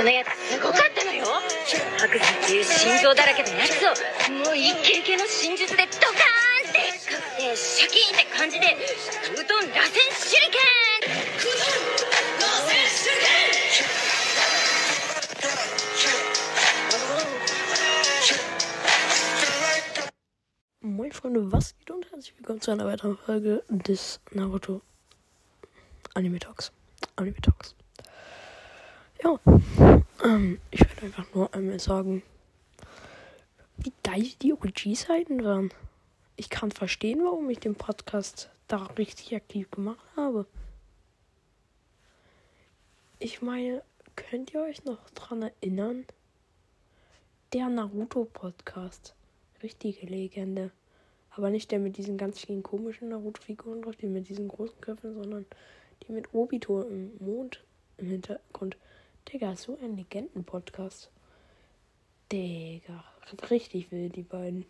そのやつすごかったのよ白山っていう心臓だらけのやつをもうイケイケの真術でドカーンってかくてシャキーンって感じでうどん螺旋手裏剣 Moin Freunde, was geht und herzlich willkommen zu einer weiteren Folge des Naruto Anime Talks. Anime Talks. Ja, ähm, ich werde einfach nur einmal sagen, wie geil die OG-Seiten waren. Ich kann verstehen, warum ich den Podcast da richtig aktiv gemacht habe. Ich meine, könnt ihr euch noch dran erinnern? Der Naruto-Podcast. Richtige Legende. Aber nicht der mit diesen ganz vielen komischen Naruto-Figuren drauf, die mit diesen großen Köpfen, sondern die mit Obito im Mond im Hintergrund. Digga, so ein Legenden-Podcast. Digga, richtig wild, die beiden.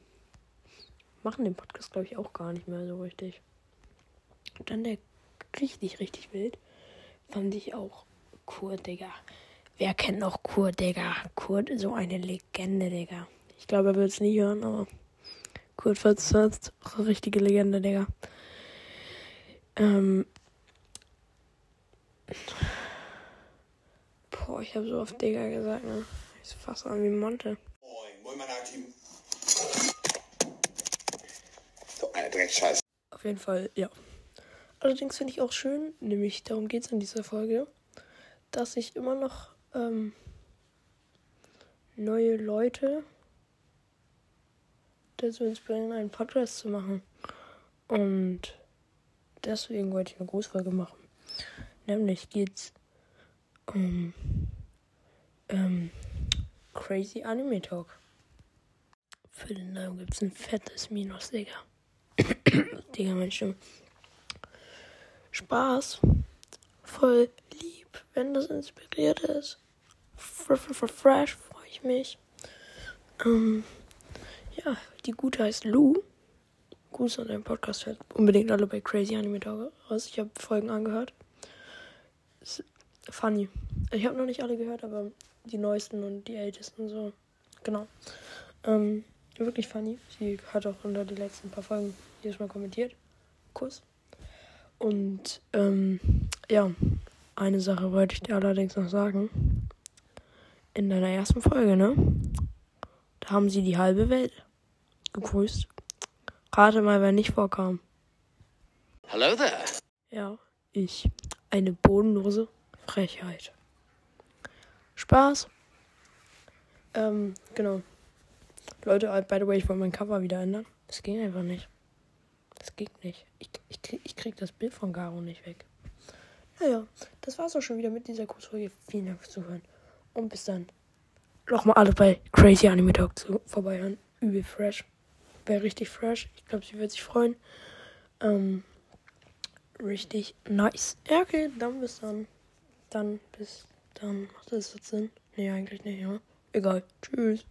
Machen den Podcast, glaube ich, auch gar nicht mehr so richtig. Und dann der richtig, richtig wild. Fand ich auch Kurt, Digga. Wer kennt noch Kurt, Digga? Kurt ist so eine Legende, Digga. Ich glaube, er wird es nie hören, aber Kurt eine richtige Legende, Digga. Ähm. Boah, ich habe so oft Digga gesagt, ne? Ich fast an wie Monte. Moin, moin, mein Team. So eine Dreckscheiße. Auf jeden Fall, ja. Allerdings finde ich auch schön, nämlich darum geht es in dieser Folge, dass ich immer noch ähm, neue Leute dazu inspirieren, einen Podcast zu machen. Und deswegen wollte ich eine Großfolge machen. Nämlich geht's um Crazy Anime Talk. Für den Namen gibt es ein fettes Minus, Digga. Digga, meine Stimme. Spaß. Voll lieb, wenn das inspiriert ist. Fresh, freue ich mich. Ähm, ja, die gute heißt Lou. Gruß an deinen Podcast. Hört unbedingt alle bei Crazy Anime Talk raus. Ich habe Folgen angehört. Funny. Ich habe noch nicht alle gehört, aber die neuesten und die ältesten so. Genau. Ähm, wirklich funny. Sie hat auch unter die letzten paar Folgen jedes Mal kommentiert. Kuss. Und ähm, ja, eine Sache wollte ich dir allerdings noch sagen. In deiner ersten Folge, ne? Da haben sie die halbe Welt gegrüßt. Rate mal, wer nicht vorkam. Hello there. Ja, ich. Eine bodenlose Frechheit. Spaß. Ähm, genau. Leute, by the way, ich wollte mein Cover wieder ändern. Das ging einfach nicht. Das geht nicht. Ich, ich, krieg, ich krieg das Bild von Garo nicht weg. Naja, das war's auch schon wieder mit dieser Kurzfolge. Vielen Dank fürs Zuhören. Und bis dann. Nochmal alle bei Crazy Anime Talk zu, vorbeihören. Übel fresh. Wäre richtig fresh. Ich glaube, sie wird sich freuen. Ähm, richtig nice. Ja, okay, dann bis dann. Dann bis dann. Macht das jetzt Sinn? Nee, eigentlich nicht, ja. Egal. Tschüss.